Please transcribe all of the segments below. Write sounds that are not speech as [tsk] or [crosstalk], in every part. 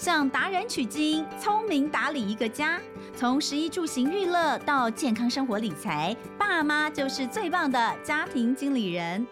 向达人取经，聪明打理一个家。从食衣住行娱乐到健康生活理财，爸妈就是最棒的家庭经理人。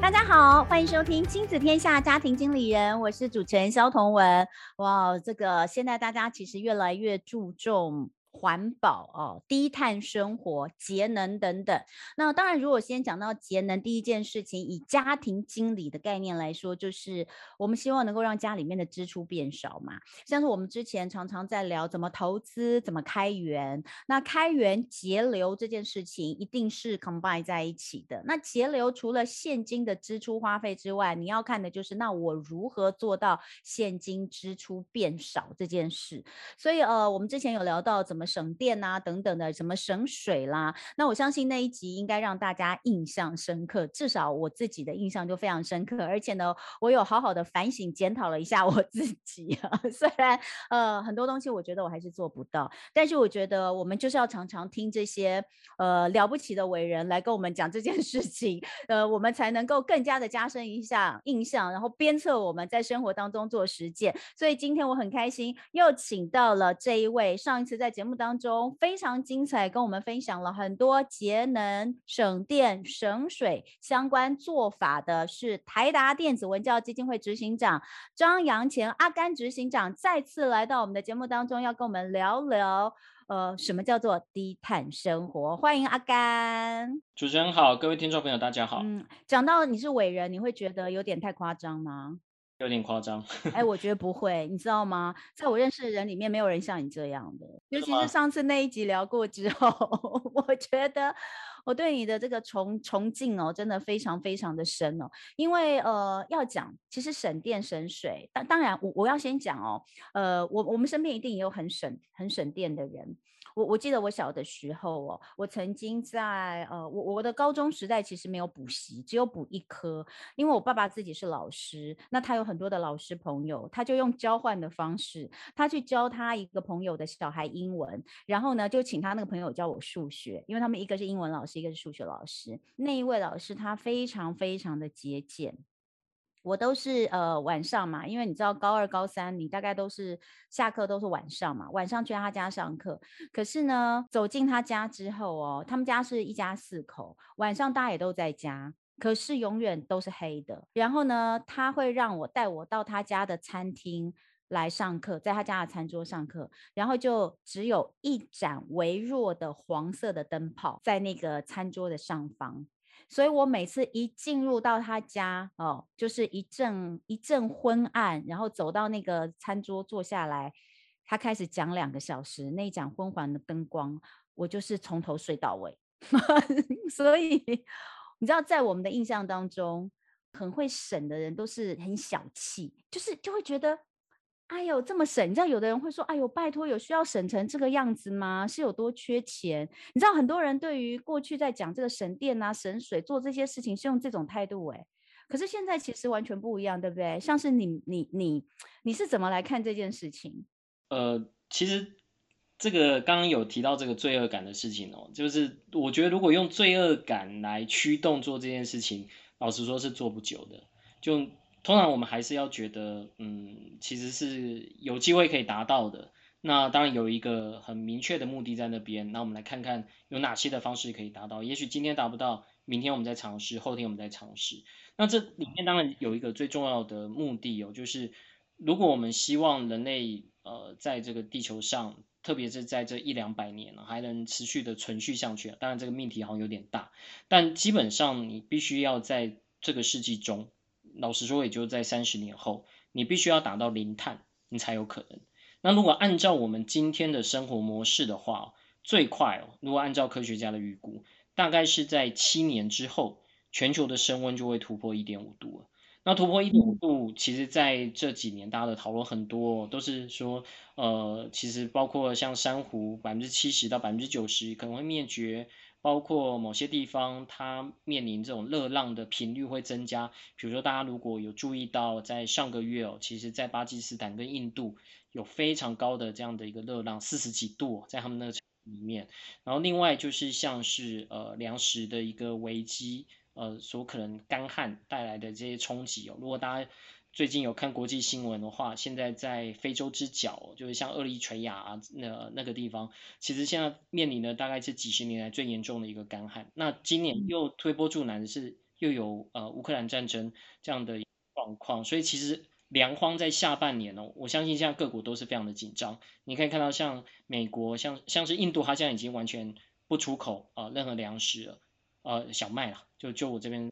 大家好，欢迎收听《亲子天下家庭经理人》，我是主持人萧彤文。哇，这个现在大家其实越来越注重。环保哦，低碳生活、节能等等。那当然，如果先讲到节能，第一件事情，以家庭经理的概念来说，就是我们希望能够让家里面的支出变少嘛。像是我们之前常常在聊怎么投资、怎么开源。那开源节流这件事情，一定是 combine 在一起的。那节流除了现金的支出花费之外，你要看的就是那我如何做到现金支出变少这件事。所以呃，我们之前有聊到怎么。省电啊，等等的，什么省水啦，那我相信那一集应该让大家印象深刻，至少我自己的印象就非常深刻。而且呢，我有好好的反省检讨了一下我自己啊，[laughs] 虽然呃很多东西我觉得我还是做不到，但是我觉得我们就是要常常听这些呃了不起的伟人来跟我们讲这件事情，[laughs] 呃，我们才能够更加的加深一下印象，然后鞭策我们在生活当中做实践。所以今天我很开心又请到了这一位，上一次在节目。当中非常精彩，跟我们分享了很多节能、省电、省水相关做法的，是台达电子文教基金会执行长张扬前阿甘执行长，再次来到我们的节目当中，要跟我们聊聊，呃，什么叫做低碳生活？欢迎阿甘。主持人好，各位听众朋友大家好。嗯，讲到你是伟人，你会觉得有点太夸张吗？有点夸张，哎，我觉得不 [laughs] 会，你知道吗？在我认识的人里面，没有人像你这样的。尤其是上次那一集聊过之后，[laughs] 我觉得我对你的这个崇崇敬哦，真的非常非常的深哦。因为呃，要讲其实省电省水，当当然我我要先讲哦，呃，我我们身边一定也有很省很省电的人。我我记得我小的时候哦，我曾经在呃，我我的高中时代其实没有补习，只有补一科，因为我爸爸自己是老师，那他有很多的老师朋友，他就用交换的方式，他去教他一个朋友的小孩英文，然后呢就请他那个朋友教我数学，因为他们一个是英文老师，一个是数学老师，那一位老师他非常非常的节俭。我都是呃晚上嘛，因为你知道高二高三你大概都是下课都是晚上嘛，晚上去他家上课。可是呢，走进他家之后哦，他们家是一家四口，晚上大家也都在家，可是永远都是黑的。然后呢，他会让我带我到他家的餐厅来上课，在他家的餐桌上课，然后就只有一盏微弱的黄色的灯泡在那个餐桌的上方。所以我每次一进入到他家哦，就是一阵一阵昏暗，然后走到那个餐桌坐下来，他开始讲两个小时，那一盏昏黄的灯光，我就是从头睡到尾。[laughs] 所以你知道，在我们的印象当中，很会省的人都是很小气，就是就会觉得。哎呦，这么省！你知道有的人会说：“哎呦，拜托，有需要省成这个样子吗？是有多缺钱？”你知道很多人对于过去在讲这个省电啊、省水做这些事情是用这种态度哎，可是现在其实完全不一样，对不对？像是你、你、你，你是怎么来看这件事情？呃，其实这个刚刚有提到这个罪恶感的事情哦，就是我觉得如果用罪恶感来驱动做这件事情，老实说是做不久的，就。通常我们还是要觉得，嗯，其实是有机会可以达到的。那当然有一个很明确的目的在那边。那我们来看看有哪些的方式可以达到。也许今天达不到，明天我们再尝试，后天我们再尝试。那这里面当然有一个最重要的目的哦，就是如果我们希望人类呃在这个地球上，特别是在这一两百年还能持续的存续下去。当然这个命题好像有点大，但基本上你必须要在这个世纪中。老实说，也就在三十年后，你必须要达到零碳，你才有可能。那如果按照我们今天的生活模式的话，最快哦，如果按照科学家的预估，大概是在七年之后，全球的升温就会突破一点五度了。那突破一点五度，其实在这几年大家的讨论很多，都是说，呃，其实包括像珊瑚百分之七十到百分之九十可能会灭绝。包括某些地方，它面临这种热浪的频率会增加。比如说，大家如果有注意到，在上个月哦，其实，在巴基斯坦跟印度有非常高的这样的一个热浪，四十几度，在他们那里面。然后另外就是像是呃粮食的一个危机，呃所可能干旱带来的这些冲击哦。如果大家最近有看国际新闻的话，现在在非洲之角，就是像厄立垂亚啊，那那个地方，其实现在面临的大概是几十年来最严重的一个干旱。那今年又推波助澜的是又有呃乌克兰战争这样的状况，所以其实粮荒在下半年哦，我相信现在各国都是非常的紧张。你可以看到像美国，像像是印度，它现在已经完全不出口啊、呃、任何粮食了，呃小麦了，就就我这边。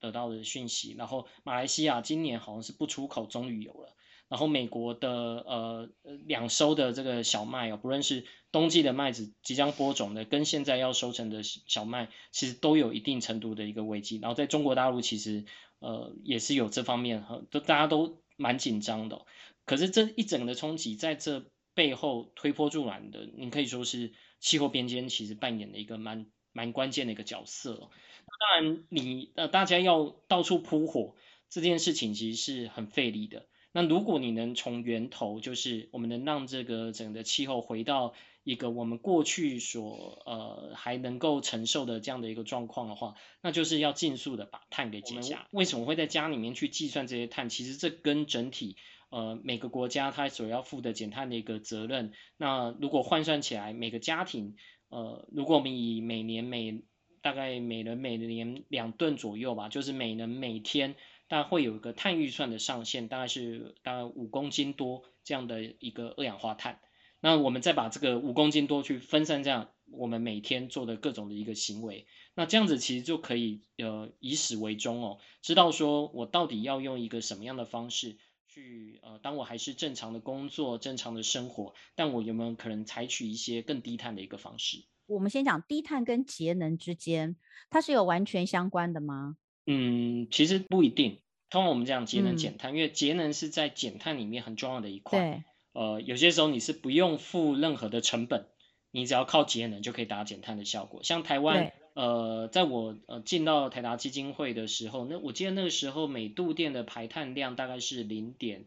得到的讯息，然后马来西亚今年好像是不出口棕榈油了，然后美国的呃两收的这个小麦哦，不论是冬季的麦子即将播种的，跟现在要收成的小麦，其实都有一定程度的一个危机。然后在中国大陆，其实呃也是有这方面哈，都大家都蛮紧张的。可是这一整个的冲击在这背后推波助澜的，你可以说是气候变迁其实扮演了一个蛮蛮关键的一个角色。当然你，你呃，大家要到处扑火这件事情其实是很费力的。那如果你能从源头，就是我们能让这个整个气候回到一个我们过去所呃还能够承受的这样的一个状况的话，那就是要尽速的把碳给减下。为什么会在家里面去计算这些碳？其实这跟整体呃每个国家它所要负的减碳的一个责任，那如果换算起来，每个家庭呃，如果我们以每年每大概每人每年两吨左右吧，就是每人每天大概会有一个碳预算的上限，大概是大概五公斤多这样的一个二氧化碳。那我们再把这个五公斤多去分散这样我们每天做的各种的一个行为，那这样子其实就可以呃以始为终哦，知道说我到底要用一个什么样的方式去呃，当我还是正常的工作、正常的生活，但我有没有可能采取一些更低碳的一个方式？我们先讲低碳跟节能之间，它是有完全相关的吗？嗯，其实不一定。通常我们讲节能减碳，嗯、因为节能是在减碳里面很重要的一块。对。呃，有些时候你是不用付任何的成本，你只要靠节能就可以达到减碳的效果。像台湾，呃，在我呃进到台达基金会的时候，那我记得那个时候每度电的排碳量大概是零点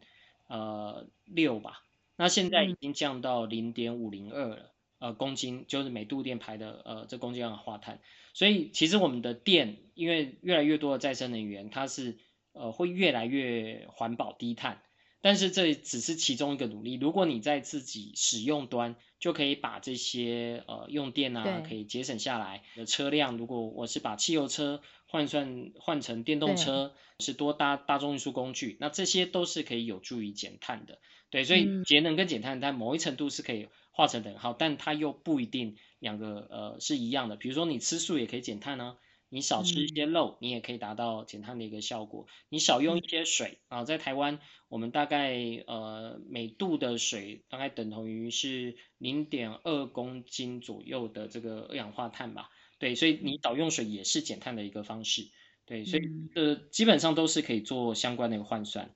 呃六吧，那现在已经降到零点五零二了。呃，公斤就是每度电排的呃这公斤二氧化碳，所以其实我们的电，因为越来越多的再生能源，它是呃会越来越环保低碳，但是这只是其中一个努力。如果你在自己使用端就可以把这些呃用电啊可以节省下来的车辆，如果我是把汽油车换算换成电动车，是多搭大众运输工具，那这些都是可以有助于减碳的。对，所以节能跟减碳在某一程度是可以。画成等号，但它又不一定两个呃是一样的。比如说你吃素也可以减碳呢，你少吃一些肉，你也可以达到减碳的一个效果。你少用一些水啊，在台湾我们大概呃每度的水大概等同于是零点二公斤左右的这个二氧化碳吧。对，所以你导用水也是减碳的一个方式。对，所以呃基本上都是可以做相关的一个换算。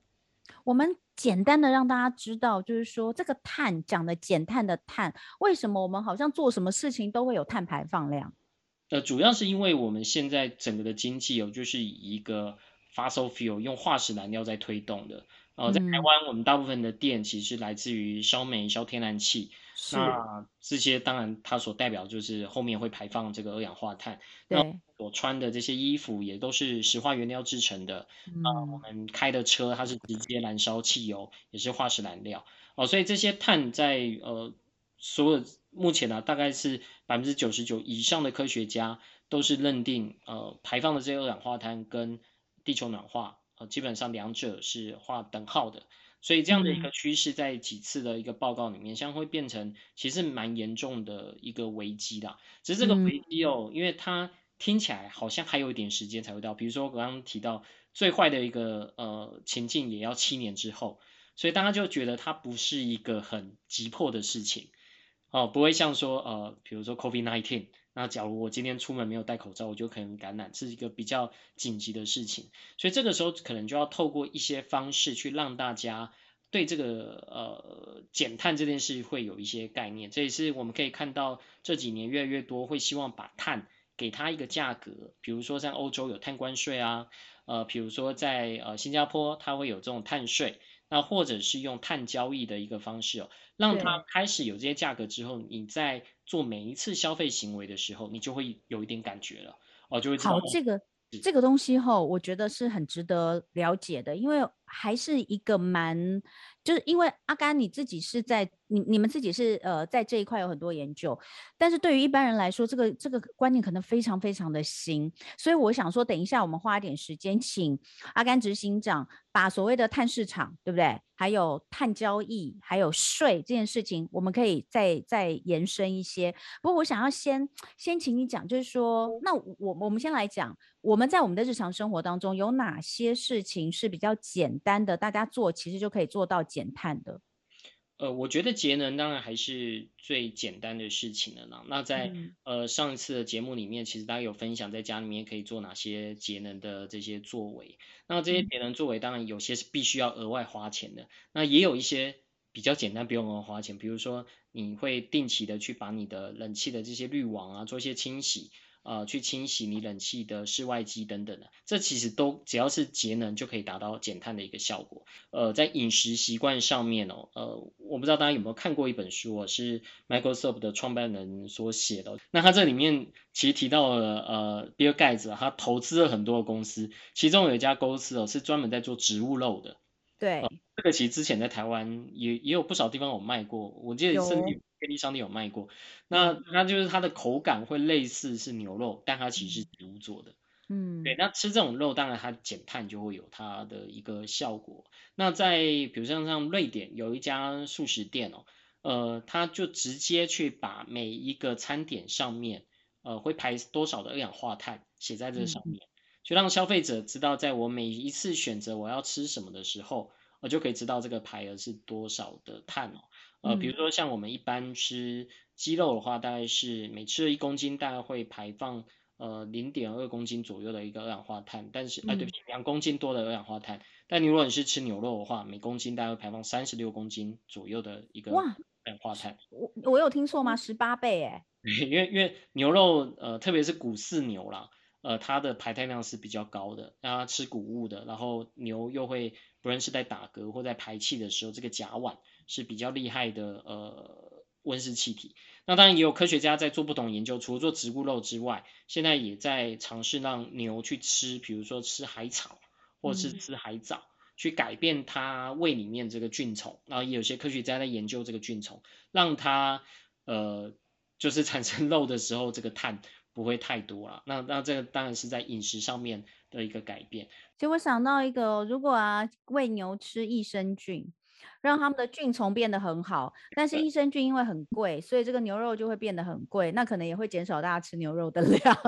我们简单的让大家知道，就是说这个碳讲的减碳的碳，为什么我们好像做什么事情都会有碳排放量？呃，主要是因为我们现在整个的经济有就是以一个 fossil fuel 用化石燃料在推动的。然后在台湾，我们大部分的电其实来自于烧煤、烧天然气。那这些当然它所代表就是后面会排放这个二氧化碳。那我穿的这些衣服也都是石化原料制成的。啊、呃，我们开的车它是直接燃烧汽油，也是化石燃料。哦，所以这些碳在呃所有目前呢、啊，大概是百分之九十九以上的科学家都是认定呃排放的这些二氧化碳跟地球暖化呃基本上两者是画等号的。所以这样的一个趋势，在几次的一个报告里面，像会变成其实蛮严重的一个危机的。只是这个危机哦，因为它听起来好像还有一点时间才会到。比如说我刚刚提到最坏的一个呃情境也要七年之后，所以大家就觉得它不是一个很急迫的事情哦，不会像说呃，比如说 COVID-19。那假如我今天出门没有戴口罩，我就可能感染，是一个比较紧急的事情。所以这个时候可能就要透过一些方式去让大家对这个呃减碳这件事会有一些概念。这也是我们可以看到这几年越来越多会希望把碳给它一个价格，比如说像欧洲有碳关税啊，呃，比如说在呃新加坡它会有这种碳税，那或者是用碳交易的一个方式哦，让它开始有这些价格之后，你在做每一次消费行为的时候，你就会有一点感觉了哦，就会知道。好，这个这个东西哦，我觉得是很值得了解的，因为还是一个蛮，就是因为阿甘你自己是在。你你们自己是呃在这一块有很多研究，但是对于一般人来说，这个这个观念可能非常非常的新，所以我想说，等一下我们花一点时间，请阿甘执行长把所谓的碳市场，对不对？还有碳交易，还有税这件事情，我们可以再再延伸一些。不过我想要先先请你讲，就是说，那我我们先来讲，我们在我们的日常生活当中有哪些事情是比较简单的，大家做其实就可以做到减碳的。呃，我觉得节能当然还是最简单的事情了呢。那在、嗯、呃上一次的节目里面，其实大家有分享在家里面可以做哪些节能的这些作为。那这些节能作为当然有些是必须要额外花钱的，那也有一些比较简单不用额外花钱，比如说你会定期的去把你的冷气的这些滤网啊做一些清洗。呃，去清洗你冷气的室外机等等的，这其实都只要是节能就可以达到减碳的一个效果。呃，在饮食习惯上面哦，呃，我不知道大家有没有看过一本书哦，是 Microsoft 的创办人所写的。那他这里面其实提到了呃，比尔盖茨他投资了很多的公司，其中有一家公司哦是专门在做植物肉的。对。呃这个其实之前在台湾也也有不少地方有卖过，我记得甚至便利商店有卖过。那那就是它的口感会类似是牛肉，但它其实是植物做的。嗯，对。那吃这种肉，当然它减碳就会有它的一个效果。那在比如像像瑞典有一家素食店哦，呃，他就直接去把每一个餐点上面呃会排多少的二氧化碳写在这上面，就让消费者知道，在我每一次选择我要吃什么的时候。我就可以知道这个排额是多少的碳哦，呃，比如说像我们一般吃鸡肉的话，大概是每吃了一公斤，大概会排放呃零点二公斤左右的一个二氧化碳，但是哎，对不起，两公斤多的二氧化碳。但你如果你是吃牛肉的话，每公斤大概会排放三十六公斤左右的一个二氧化碳。我我有听错吗？十八倍哎？[laughs] 因为因为牛肉呃，特别是谷饲牛啦。呃，它的排碳量是比较高的，让它吃谷物的，然后牛又会，不论是在打嗝或在排气的时候，这个甲烷是比较厉害的呃温室气体。那当然也有科学家在做不同研究，除了做植物肉之外，现在也在尝试让牛去吃，比如说吃海草或是吃海藻，嗯、去改变它胃里面这个菌虫。然后也有些科学家在研究这个菌虫，让它呃就是产生肉的时候，这个碳。不会太多了，那那这个当然是在饮食上面的一个改变。其实我想到一个，如果啊喂牛吃益生菌，让他们的菌虫变得很好，但是益生菌因为很贵，所以这个牛肉就会变得很贵，那可能也会减少大家吃牛肉的量。[laughs]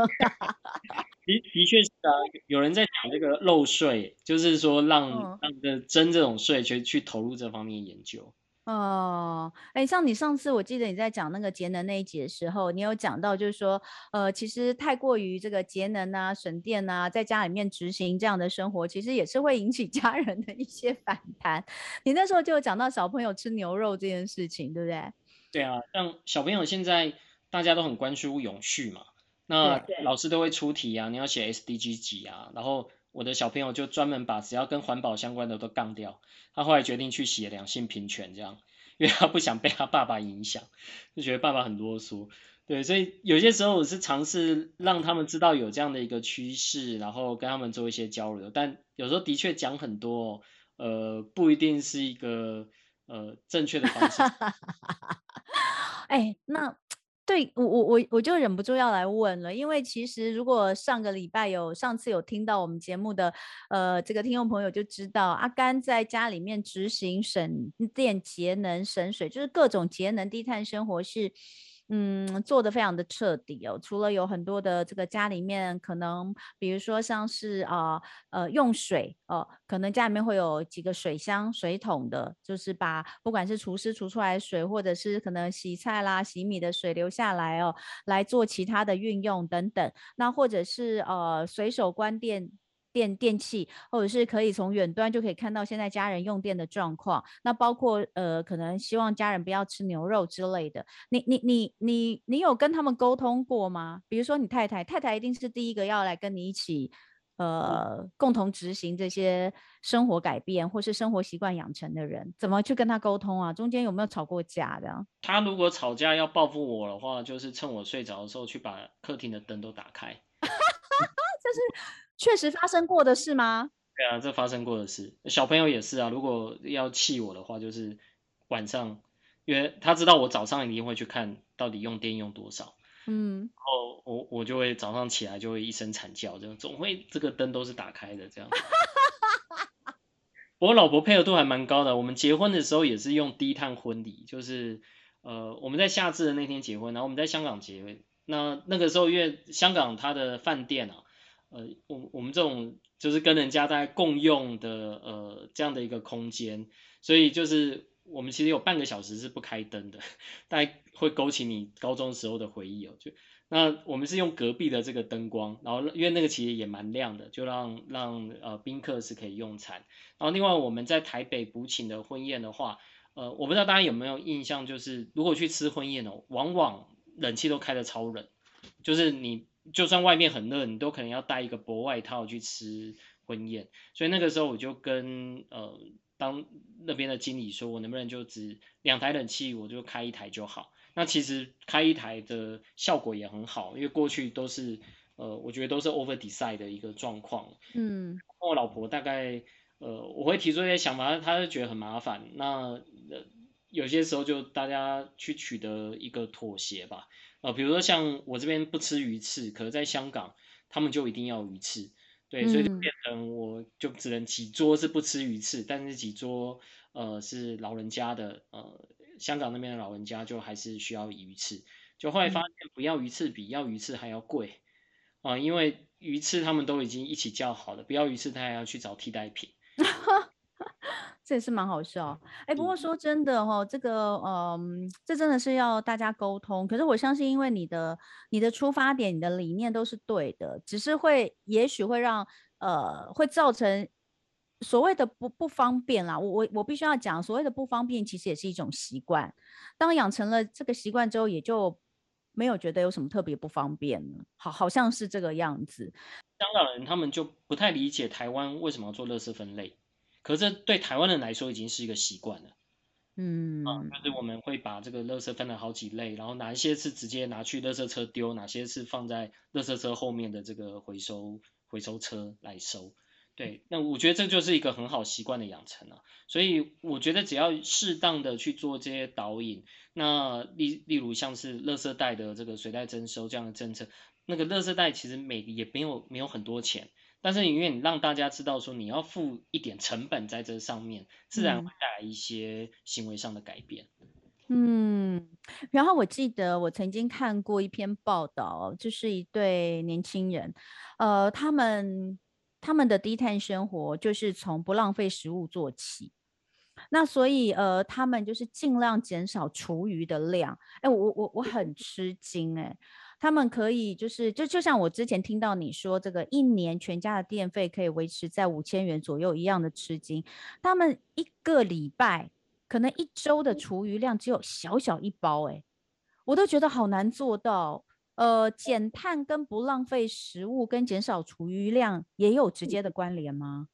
的的确是啊，有人在讲这个肉税，就是说让、嗯、让这征这种税去去投入这方面研究。哦，哎，像你上次我记得你在讲那个节能那一集的时候，你有讲到就是说，呃，其实太过于这个节能啊、省电啊，在家里面执行这样的生活，其实也是会引起 [laughs] 家人的一些反弹。你那时候就有讲到小朋友吃牛肉这件事情，对不对？对啊，像小朋友现在大家都很关注永续嘛，那老师都会出题啊，你要写 SDG 几啊，然后我的小朋友就专门把只要跟环保相关的都杠掉。他后来决定去写两性平权，这样，因为他不想被他爸爸影响，就觉得爸爸很啰嗦。对，所以有些时候我是尝试让他们知道有这样的一个趋势，然后跟他们做一些交流。但有时候的确讲很多，呃，不一定是一个呃正确的方式。[laughs] 哎，那。对我我我我就忍不住要来问了，因为其实如果上个礼拜有上次有听到我们节目的呃这个听众朋友就知道，阿甘在家里面执行省电、节能、省水，就是各种节能低碳生活是。嗯，做的非常的彻底哦。除了有很多的这个家里面可能，比如说像是啊呃，用水哦，可能家里面会有几个水箱、水桶的，就是把不管是厨师厨出来的水，或者是可能洗菜啦、洗米的水留下来哦，来做其他的运用等等。那或者是呃随手关电。电电器，或者是可以从远端就可以看到现在家人用电的状况。那包括呃，可能希望家人不要吃牛肉之类的。你你你你你有跟他们沟通过吗？比如说你太太，太太一定是第一个要来跟你一起呃共同执行这些生活改变或是生活习惯养成的人，怎么去跟他沟通啊？中间有没有吵过架的？他如果吵架要报复我的话，就是趁我睡着的时候去把客厅的灯都打开。[laughs] 这是确实发生过的事吗？对啊，这发生过的事。小朋友也是啊，如果要气我的话，就是晚上。因为他知道我早上一定会去看到底用电用多少，嗯，然后我我就会早上起来就会一声惨叫，这样总会这个灯都是打开的这样。[laughs] 我老婆配合度还蛮高的，我们结婚的时候也是用低碳婚礼，就是呃我们在夏至的那天结婚，然后我们在香港结婚。那那个时候因为香港它的饭店啊，呃我我们这种就是跟人家在共用的呃这样的一个空间，所以就是。我们其实有半个小时是不开灯的，大概会勾起你高中时候的回忆哦。就那我们是用隔壁的这个灯光，然后因为那个其实也蛮亮的，就让让呃宾客是可以用餐。然后另外我们在台北补请的婚宴的话，呃，我不知道大家有没有印象，就是如果去吃婚宴哦，往往冷气都开得超冷，就是你就算外面很热，你都可能要带一个薄外套去吃婚宴。所以那个时候我就跟呃。当那边的经理说，我能不能就只两台冷气，我就开一台就好。那其实开一台的效果也很好，因为过去都是呃，我觉得都是 over design 的一个状况。嗯，我老婆大概呃，我会提出一些想法，她就觉得很麻烦。那呃，有些时候就大家去取得一个妥协吧。呃，比如说像我这边不吃鱼翅，可是在香港他们就一定要鱼翅。对，所以就变成我就只能几桌是不吃鱼翅，嗯、但是几桌呃是老人家的，呃香港那边的老人家就还是需要鱼翅。就后来发现不要鱼翅比要鱼翅还要贵啊、呃，因为鱼翅他们都已经一起叫好了，不要鱼翅他还要去找替代品。[laughs] 这也是蛮好笑，哎，不过说真的哈、哦，这个，嗯，这真的是要大家沟通。可是我相信，因为你的你的出发点、你的理念都是对的，只是会，也许会让，呃，会造成所谓的不不方便啦。我我我必须要讲，所谓的不方便，其实也是一种习惯。当养成了这个习惯之后，也就没有觉得有什么特别不方便了。好，好像是这个样子。香港人他们就不太理解台湾为什么要做垃圾分类。可是对台湾人来说已经是一个习惯了，嗯，啊，就是我们会把这个垃圾分了好几类，然后哪一些是直接拿去垃圾车丢，哪些是放在垃圾车后面的这个回收回收车来收。对，那我觉得这就是一个很好习惯的养成啊。所以我觉得只要适当的去做这些导引，那例例如像是垃圾袋的这个随袋征收这样的政策，那个垃圾袋其实每也没有没有很多钱。但是因为你让大家知道说你要付一点成本在这上面，自然会带来一些行为上的改变。嗯，然后我记得我曾经看过一篇报道，就是一对年轻人，呃，他们他们的低碳生活就是从不浪费食物做起，那所以呃，他们就是尽量减少厨余的量。哎，我我我很吃惊哎。他们可以就是就就像我之前听到你说，这个一年全家的电费可以维持在五千元左右一样的吃惊。他们一个礼拜可能一周的厨余量只有小小一包，欸，哎，我都觉得好难做到。呃，减碳跟不浪费食物跟减少厨余量也有直接的关联吗？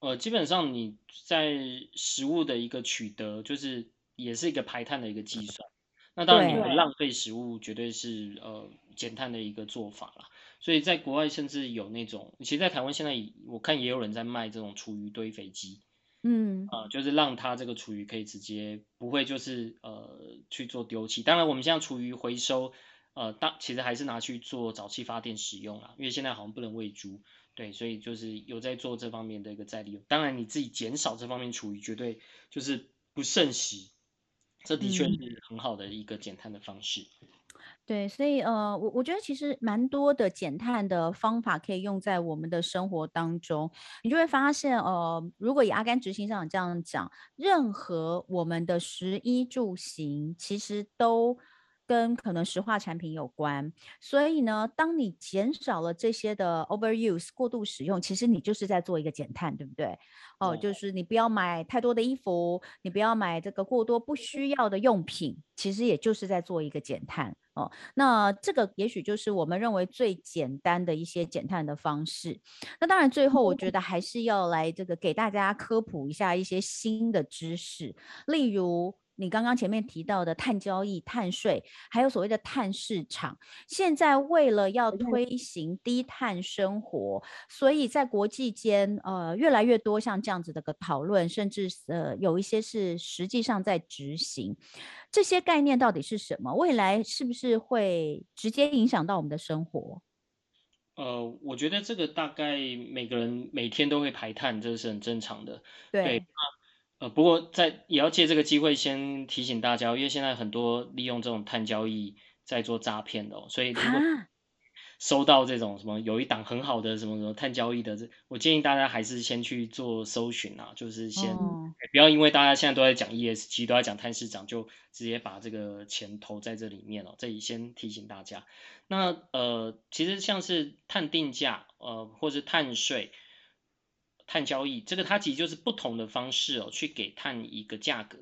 呃，基本上你在食物的一个取得，就是也是一个排碳的一个计算。那当然，你不浪费食物绝对是呃减碳的一个做法啦。所以在国外甚至有那种，其实，在台湾现在我看也有人在卖这种厨余堆肥机，嗯，啊、呃，就是让它这个厨余可以直接不会就是呃去做丢弃。当然，我们现在厨余回收，呃，当其实还是拿去做沼气发电使用啦，因为现在好像不能喂猪，对，所以就是有在做这方面的一个再利用。当然，你自己减少这方面厨余，绝对就是不胜洗。这的确是很好的一个减碳的方式。嗯、对，所以呃，我我觉得其实蛮多的减碳的方法可以用在我们的生活当中。你就会发现，呃，如果以阿甘执行长这样讲，任何我们的食衣住行，其实都跟可能石化产品有关，所以呢，当你减少了这些的 overuse 过度使用，其实你就是在做一个减碳，对不对？哦，就是你不要买太多的衣服，你不要买这个过多不需要的用品，其实也就是在做一个减碳哦。那这个也许就是我们认为最简单的一些减碳的方式。那当然，最后我觉得还是要来这个给大家科普一下一些新的知识，例如。你刚刚前面提到的碳交易、碳税，还有所谓的碳市场，现在为了要推行低碳生活，所以在国际间，呃，越来越多像这样子的个讨论，甚至呃，有一些是实际上在执行。这些概念到底是什么？未来是不是会直接影响到我们的生活？呃，我觉得这个大概每个人每天都会排碳，这是很正常的。对。对呃，不过在也要借这个机会先提醒大家，因为现在很多利用这种碳交易在做诈骗的哦，所以如果收到这种什么有一档很好的什么什么碳交易的，这我建议大家还是先去做搜寻啊，就是先、哦、不要因为大家现在都在讲 ESG，都在讲碳市场，就直接把这个钱投在这里面哦。这里先提醒大家。那呃，其实像是碳定价呃，或是碳税。碳交易这个它其实就是不同的方式哦，去给碳一个价格，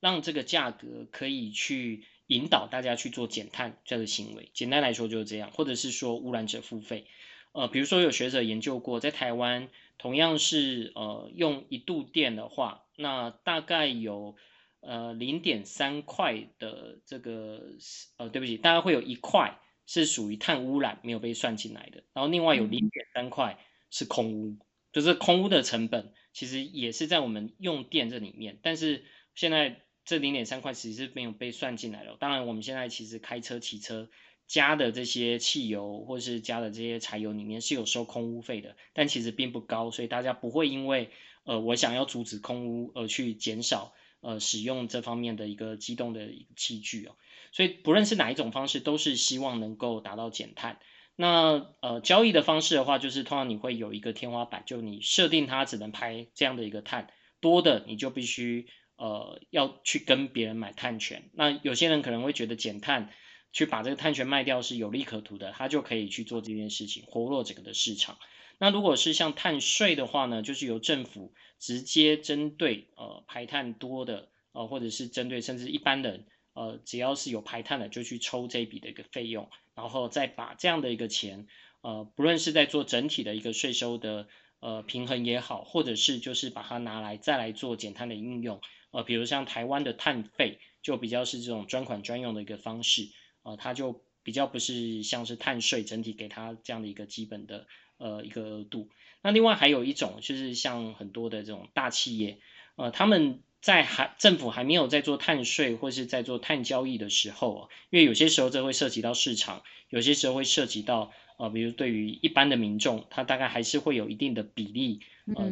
让这个价格可以去引导大家去做减碳这个行为。简单来说就是这样，或者是说污染者付费。呃，比如说有学者研究过，在台湾同样是呃用一度电的话，那大概有呃零点三块的这个呃对不起，大概会有一块是属于碳污染没有被算进来的，然后另外有零点三块是空污。就是空污的成本，其实也是在我们用电这里面，但是现在这零点三块其实是没有被算进来的。当然，我们现在其实开车、骑车加的这些汽油，或是加的这些柴油里面是有收空污费的，但其实并不高，所以大家不会因为呃我想要阻止空污而去减少呃使用这方面的一个机动的器具哦。所以不论是哪一种方式，都是希望能够达到减碳。那呃，交易的方式的话，就是通常你会有一个天花板，就你设定它只能排这样的一个碳，多的你就必须呃要去跟别人买碳权。那有些人可能会觉得减碳，去把这个碳权卖掉是有利可图的，他就可以去做这件事情，活络整个的市场。那如果是像碳税的话呢，就是由政府直接针对呃排碳多的呃，或者是针对甚至一般人呃，只要是有排碳的，就去抽这笔的一个费用。然后再把这样的一个钱，呃，不论是在做整体的一个税收的呃平衡也好，或者是就是把它拿来再来做减碳的应用，呃，比如像台湾的碳费就比较是这种专款专用的一个方式，呃，它就比较不是像是碳税整体给它这样的一个基本的呃一个额度。那另外还有一种就是像很多的这种大企业，呃，他们。在还政府还没有在做碳税或是在做碳交易的时候，因为有些时候这会涉及到市场，有些时候会涉及到呃，比如对于一般的民众，他大概还是会有一定的比例，呃，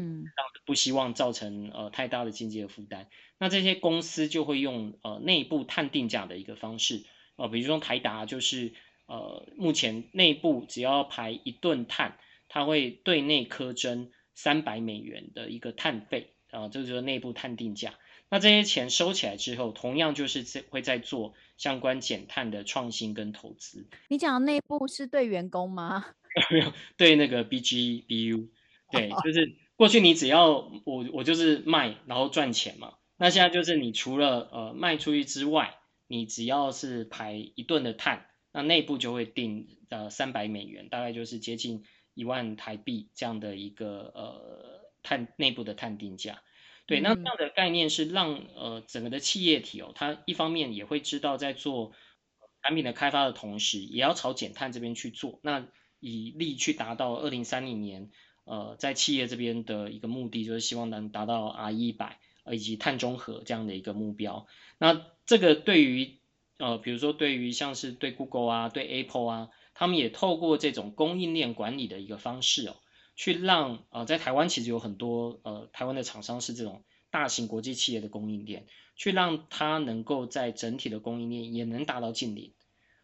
不希望造成呃太大的经济的负担。那这些公司就会用呃内部碳定价的一个方式，呃，比如说台达就是呃目前内部只要排一吨碳，它会对内苛征三百美元的一个碳费。啊，这就是内部碳定价。那这些钱收起来之后，同样就是在会在做相关减碳的创新跟投资。你讲的内部是对员工吗？没有，对那个 BG BU，对，就是过去你只要我我就是卖，然后赚钱嘛。那现在就是你除了呃卖出去之外，你只要是排一吨的碳，那内部就会定呃三百美元，大概就是接近一万台币这样的一个呃。碳内部的碳定价，对，那这样的概念是让呃整个的企业体哦，它一方面也会知道在做产品的开发的同时，也要朝减碳这边去做，那以力去达到二零三零年呃在企业这边的一个目的，就是希望能达到 RE100 以及碳中和这样的一个目标。那这个对于呃比如说对于像是对 Google 啊，对 Apple 啊，他们也透过这种供应链管理的一个方式哦。去让呃，在台湾其实有很多呃，台湾的厂商是这种大型国际企业的供应链，去让它能够在整体的供应链也能达到净零。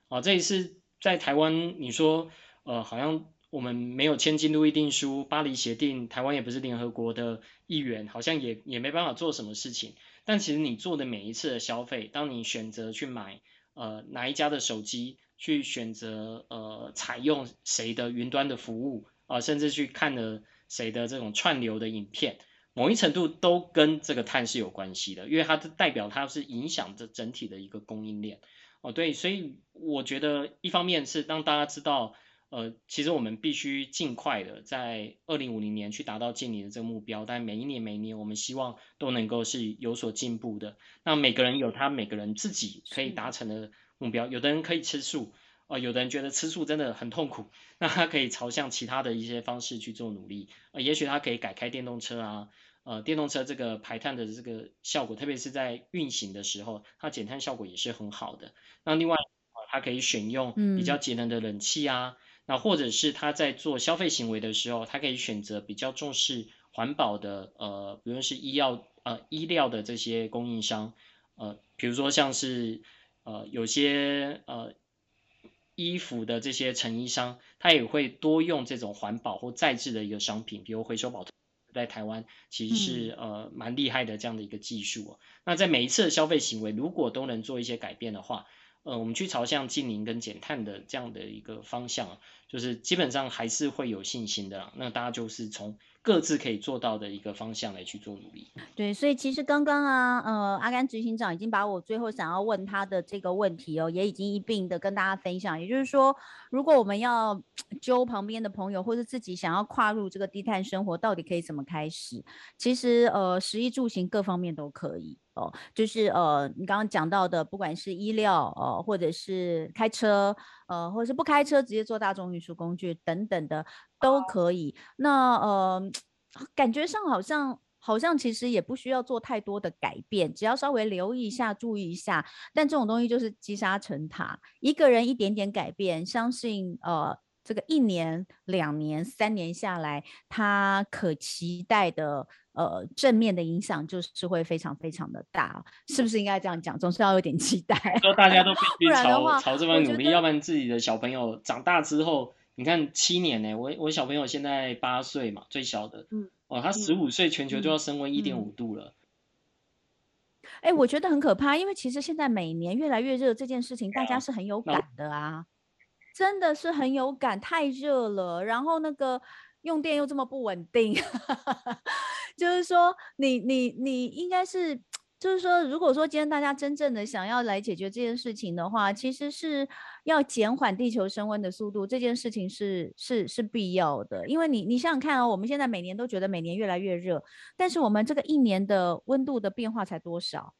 啊，这也是在台湾，你说呃，好像我们没有签京都议定书、巴黎协定，台湾也不是联合国的一员，好像也也没办法做什么事情。但其实你做的每一次的消费，当你选择去买呃哪一家的手机去选择呃采用谁的云端的服务啊、呃，甚至去看了谁的这种串流的影片，某一程度都跟这个碳是有关系的，因为它代表它是影响着整体的一个供应链。哦，对，所以我觉得一方面是让大家知道。呃，其实我们必须尽快的在二零五零年去达到净零的这个目标，但每一年每一年，我们希望都能够是有所进步的。那每个人有他每个人自己可以达成的目标，有的人可以吃素，呃，有的人觉得吃素真的很痛苦，那他可以朝向其他的一些方式去做努力。呃，也许他可以改开电动车啊，呃，电动车这个排碳的这个效果，特别是在运行的时候，它减碳效果也是很好的。那另外，呃，他可以选用比较节能的冷气啊。嗯那或者是他在做消费行为的时候，他可以选择比较重视环保的，呃，比如是医药呃医疗的这些供应商，呃，比如说像是呃有些呃衣服的这些成衣商，他也会多用这种环保或再制的一个商品，比如回收宝特，在台湾其实是呃蛮厉害的这样的一个技术哦。那在每一次的消费行为，如果都能做一些改变的话，呃，我们去朝向净零跟减碳的这样的一个方向，就是基本上还是会有信心的啦。那大家就是从各自可以做到的一个方向来去做努力。对，所以其实刚刚啊，呃，阿甘执行长已经把我最后想要问他的这个问题哦，也已经一并的跟大家分享。也就是说，如果我们要揪旁边的朋友，或者自己想要跨入这个低碳生活，到底可以怎么开始？其实呃，食衣住行各方面都可以。哦，就是呃，你刚刚讲到的，不管是医疗，呃，或者是开车，呃，或者是不开车直接坐大众运输工具等等的都可以。那呃，感觉上好像好像其实也不需要做太多的改变，只要稍微留意一下、注意一下。但这种东西就是积沙成塔，一个人一点点改变，相信呃。这个一年、两年、三年下来，他可期待的呃正面的影响就是会非常非常的大，是不是应该这样讲？总是要有点期待，说大家都必须朝朝这方努力，要不然自己的小朋友长大之后，你看七年呢，我我小朋友现在八岁嘛，最小的，嗯，哦，他十五岁，全球就要升温一点五度了。哎、我觉得很可怕，因为其实现在每年越来越热这件事情，大家是很有感的啊。真的是很有感，太热了，然后那个用电又这么不稳定，[laughs] 就是说你你你应该是，就是说，如果说今天大家真正的想要来解决这件事情的话，其实是要减缓地球升温的速度，这件事情是是是必要的，因为你你想想看哦，我们现在每年都觉得每年越来越热，但是我们这个一年的温度的变化才多少？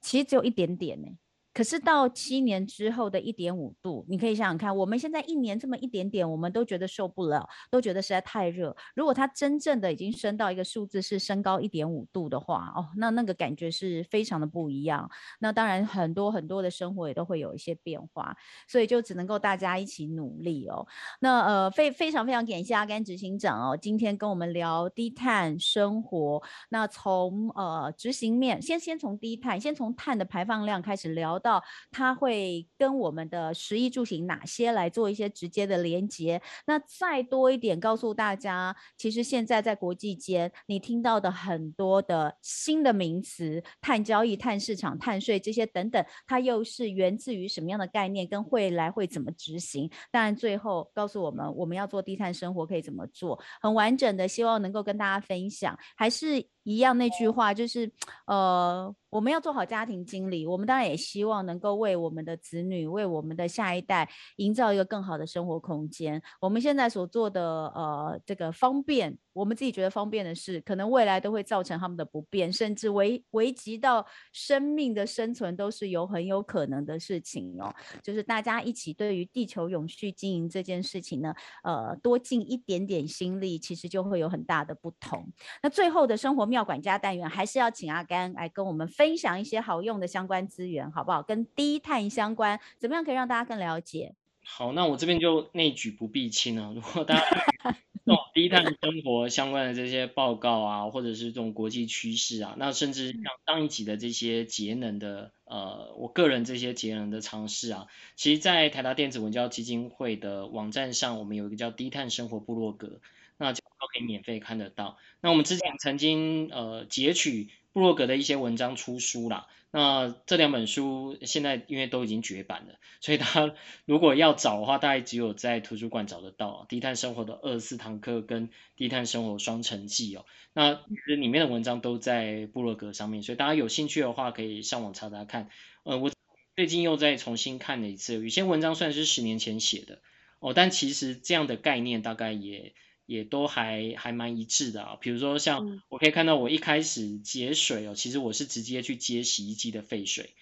其实只有一点点呢。可是到七年之后的一点五度，你可以想想看，我们现在一年这么一点点，我们都觉得受不了，都觉得实在太热。如果它真正的已经升到一个数字是升高一点五度的话，哦，那那个感觉是非常的不一样。那当然很多很多的生活也都会有一些变化，所以就只能够大家一起努力哦。那呃，非非常非常感谢阿甘执行长哦，今天跟我们聊低碳生活。那从呃执行面，先先从低碳，先从碳的排放量开始聊。到它会跟我们的食衣住行哪些来做一些直接的连接？那再多一点告诉大家，其实现在在国际间，你听到的很多的新的名词，碳交易、碳市场、碳税这些等等，它又是源自于什么样的概念？跟未来会怎么执行？当然，最后告诉我们，我们要做低碳生活可以怎么做？很完整的，希望能够跟大家分享。还是一样那句话，就是呃。我们要做好家庭经理，我们当然也希望能够为我们的子女、为我们的下一代营造一个更好的生活空间。我们现在所做的呃这个方便，我们自己觉得方便的事，可能未来都会造成他们的不便，甚至危危及到生命的生存，都是有很有可能的事情哦。就是大家一起对于地球永续经营这件事情呢，呃，多尽一点点心力，其实就会有很大的不同。那最后的生活妙管家单元，还是要请阿甘来跟我们分。享一些好用的相关资源，好不好？跟低碳相关，怎么样可以让大家更了解？好，那我这边就内举不避亲啊。如果大家 [laughs] 这种低碳生活相关的这些报告啊，或者是这种国际趋势啊，那甚至像上一集的这些节能的，呃，我个人这些节能的尝试啊，其实，在台达电子文教基金会的网站上，我们有一个叫低碳生活部落格，那就都可以免费看得到。那我们之前曾经呃截取布洛格的一些文章出书啦。那这两本书现在因为都已经绝版了，所以他 [laughs] 如果要找的话，大概只有在图书馆找得到《低碳生活的二十四堂课》跟《低碳生活双城记》哦。那其实里面的文章都在布洛格上面，所以大家有兴趣的话可以上网查查看。呃，我最近又再重新看了一次，有些文章算是十年前写的哦，但其实这样的概念大概也。也都还还蛮一致的啊，比如说像我可以看到我一开始节水哦，其实我是直接去接洗衣机的废水，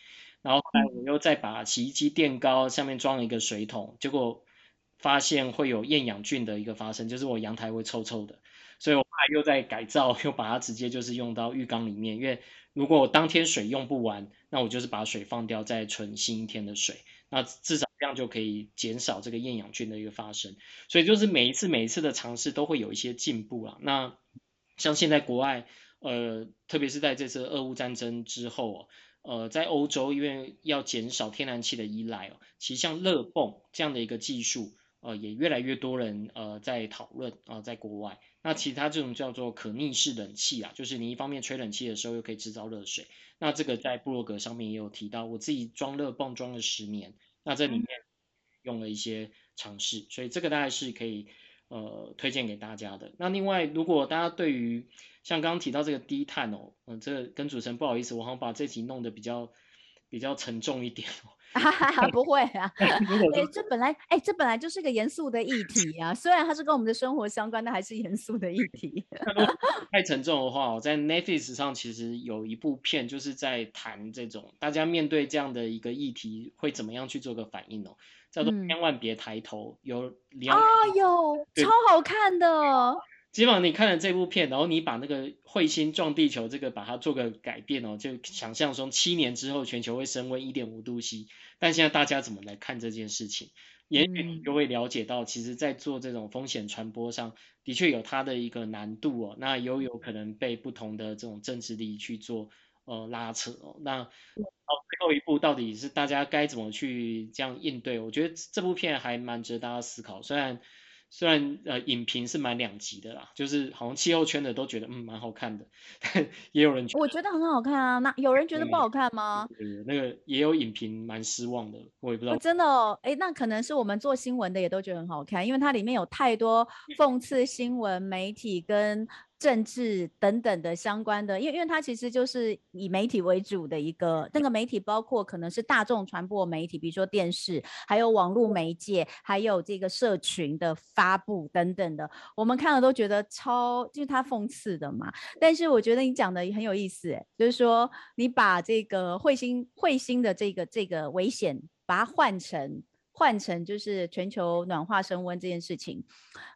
然后后来我又再把洗衣机垫高，下面装了一个水桶，结果发现会有厌氧菌的一个发生，就是我阳台会臭臭的，所以我后来又在改造，又把它直接就是用到浴缸里面，因为如果我当天水用不完，那我就是把水放掉，再存新一天的水，那至少。这样就可以减少这个厌氧菌的一个发生，所以就是每一次每一次的尝试都会有一些进步啊。那像现在国外，呃，特别是在这次俄乌战争之后，呃，在欧洲因为要减少天然气的依赖哦，其实像热泵这样的一个技术，呃，也越来越多人呃在讨论啊，呃，在国外。那其他这种叫做可逆式冷气啊，就是你一方面吹冷气的时候又可以制造热水。那这个在部落格上面也有提到，我自己装热泵装了十年。那这里面用了一些尝试，所以这个大概是可以呃推荐给大家的。那另外，如果大家对于像刚刚提到这个低碳哦，嗯，这个跟主持人不好意思，我好像把这题弄得比较比较沉重一点哦。哈哈哈，不会啊，[laughs] 哎、欸，这本来哎、欸，这本来就是个严肃的议题啊。虽然它是跟我们的生活相关，但还是严肃的议题。[laughs] 太沉重的话，我在 Netflix 上其实有一部片，就是在谈这种大家面对这样的一个议题会怎么样去做个反应哦，叫做《千万别抬头》，有两啊有超好看的。基本上你看了这部片，然后你把那个彗星撞地球这个把它做个改变哦，就想象说七年之后全球会升温一点五度 C，但现在大家怎么来看这件事情？也许你就会了解到，其实在做这种风险传播上的确有它的一个难度哦，那又有可能被不同的这种政治利益去做呃拉扯哦。那到最后一步到底是大家该怎么去这样应对？我觉得这部片还蛮值得大家思考，虽然。虽然呃影评是蛮两极的啦，就是好像气候圈的都觉得嗯蛮好看的，但 [laughs] 也有人觉得我觉得很好看啊，那有人觉得不好看吗？对，对，对，那个也有影评蛮失望的，我也不知道。真的哦，哎，那可能是我们做新闻的也都觉得很好看，因为它里面有太多讽刺新闻媒体跟。政治等等的相关的，因为因为它其实就是以媒体为主的一个，那个媒体包括可能是大众传播媒体，比如说电视，还有网络媒介，还有这个社群的发布等等的，我们看了都觉得超，就是它讽刺的嘛。但是我觉得你讲的也很有意思，哎，就是说你把这个彗星彗星的这个这个危险，把它换成换成就是全球暖化升温这件事情，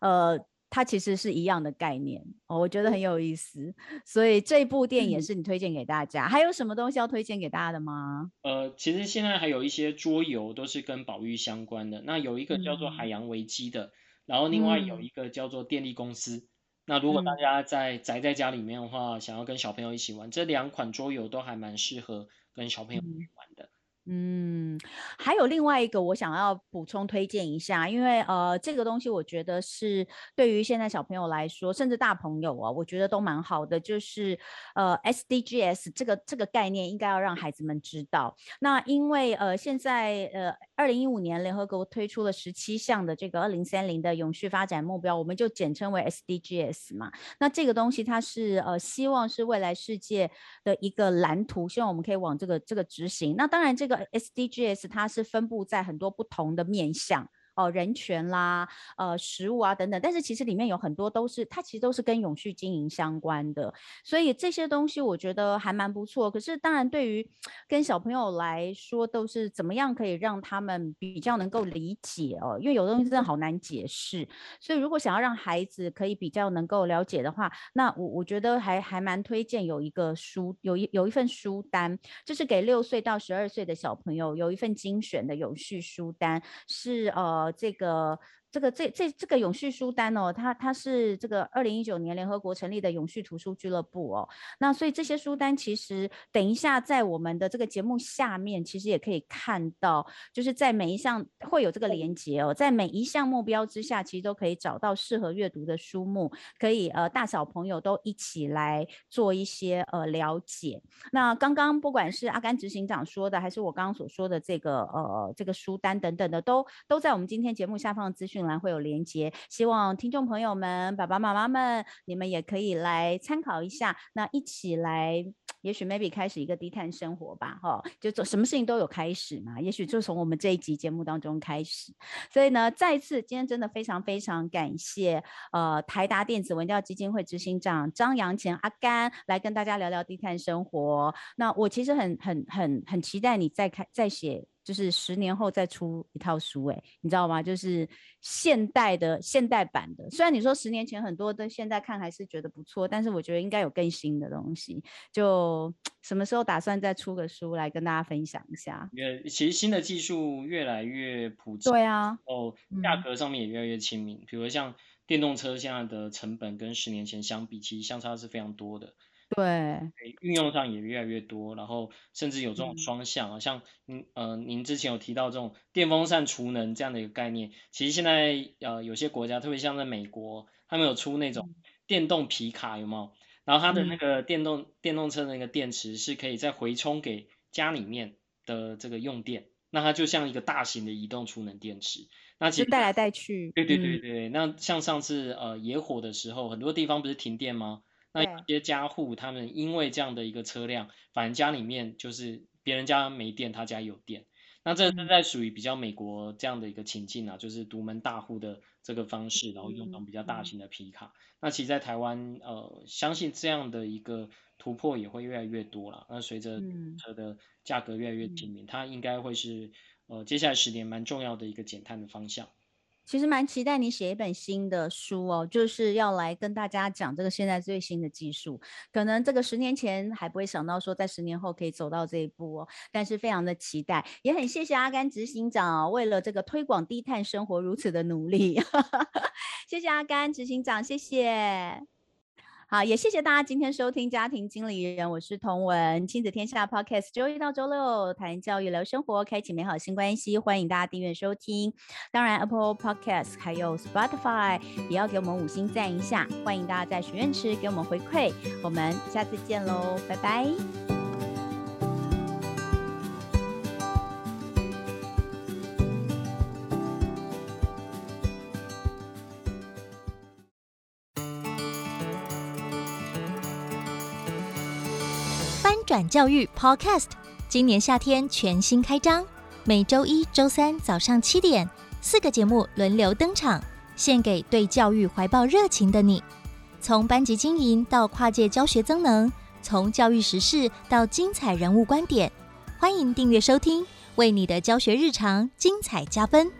呃。它其实是一样的概念哦，我觉得很有意思，所以这部电影也是你推荐给大家。嗯。还有什么东西要推荐给大家的吗？呃，其实现在还有一些桌游都是跟宝玉相关的。那有一个叫做海洋危机的，嗯，然后另外有一个叫做电力公司。嗯。那如果大家在宅在家里面的话，想要跟小朋友一起玩，这两款桌游都还蛮适合跟小朋友一起玩的。嗯，还有另外一个我想要补充推荐一下，因为呃这个东西我觉得是对于现在小朋友来说，甚至大朋友啊，我觉得都蛮好的，就是呃 SDGs 这个这个概念应该要让孩子们知道。那因为呃现在呃二零一五年联合国推出了十七项的这个二零三零的永续发展目标，我们就简称为 SDGs 嘛。那这个东西它是呃希望是未来世界的一个蓝图，希望我们可以往这个这个执行。那当然这个。SDGs 它是分布在很多不同的面向。哦，人权啦，呃，食物啊等等，但是其实里面有很多都是，它其实都是跟永续经营相关的，所以这些东西我觉得还蛮不错。可是当然，对于跟小朋友来说，都是怎么样可以让他们比较能够理解哦，因为有的东西真的好难解释。所以如果想要让孩子可以比较能够了解的话，那我我觉得还还蛮推荐有一个书，有一有一份书单，就是给六岁到十二岁的小朋友有一份精选的永续书单，是呃。这个这个这这这个永续书单哦，它它是这个二零一九年联合国成立的永续图书俱乐部哦。那所以这些书单其实等一下在我们的这个节目下面，其实也可以看到，就是在每一项会有这个连接哦，在每一项目标之下，其实都可以找到适合阅读的书目，可以呃大小朋友都一起来做一些呃了解。那刚刚不管是阿甘执行长说的，还是我刚刚所说的这个呃这个书单等等的，都都在我们今天节目下方的资讯栏会有连接，希望听众朋友们、爸爸妈妈们，你们也可以来参考一下，那一起来，也许 maybe 开始一个低碳生活吧，哈，就做什么事情都有开始嘛，也许就从我们这一集节目当中开始。所以呢，再次今天真的非常非常感谢呃台达电子文教基金会执行长张扬前阿甘来跟大家聊聊低碳生活。那我其实很很很很期待你再开再写。就是十年后再出一套书，哎，你知道吗？就是现代的现代版的。虽然你说十年前很多的，现在看还是觉得不错，但是我觉得应该有更新的东西。就 [tsk] 什么时候打算再出个书来跟大家分享一下？呃，其实新的技术越来越普及，对啊，哦，价格上面也越来越亲民。嗯、比如像电动车现在的成本跟十年前相比，其实相差是非常多的。对，运用上也越来越多，然后甚至有这种双向啊，嗯、像您呃，您之前有提到这种电风扇储能这样的一个概念，其实现在呃有些国家，特别像在美国，他们有出那种电动皮卡，有没有？然后它的那个电动、嗯、电动车的那个电池是可以再回充给家里面的这个用电，那它就像一个大型的移动储能电池，那其实带来带去。对对对对，嗯、那像上次呃野火的时候，很多地方不是停电吗？那一些家户，他们因为这样的一个车辆，反正家里面就是别人家没电，他家有电。那这是在属于比较美国这样的一个情境啊，就是独门大户的这个方式，然后用到比较大型的皮卡。那其实，在台湾，呃，相信这样的一个突破也会越来越多了。那随着车的价格越来越亲民，它应该会是呃接下来十年蛮重要的一个减碳的方向。其实蛮期待你写一本新的书哦，就是要来跟大家讲这个现在最新的技术。可能这个十年前还不会想到说，在十年后可以走到这一步哦，但是非常的期待，也很谢谢阿甘执行长哦，为了这个推广低碳生活如此的努力。[laughs] 谢谢阿甘执行长，谢谢。好，也谢谢大家今天收听家庭经理人，我是童文，亲子天下 Podcast，周一到周六谈教育聊生活，开启美好新关系，欢迎大家订阅收听。当然，Apple Podcast 还有 Spotify 也要给我们五星赞一下，欢迎大家在许愿池给我们回馈。我们下次见喽，拜拜。转教育 Podcast，今年夏天全新开张，每周一、周三早上七点，四个节目轮流登场，献给对教育怀抱热情的你。从班级经营到跨界教学增能，从教育时事到精彩人物观点，欢迎订阅收听，为你的教学日常精彩加分。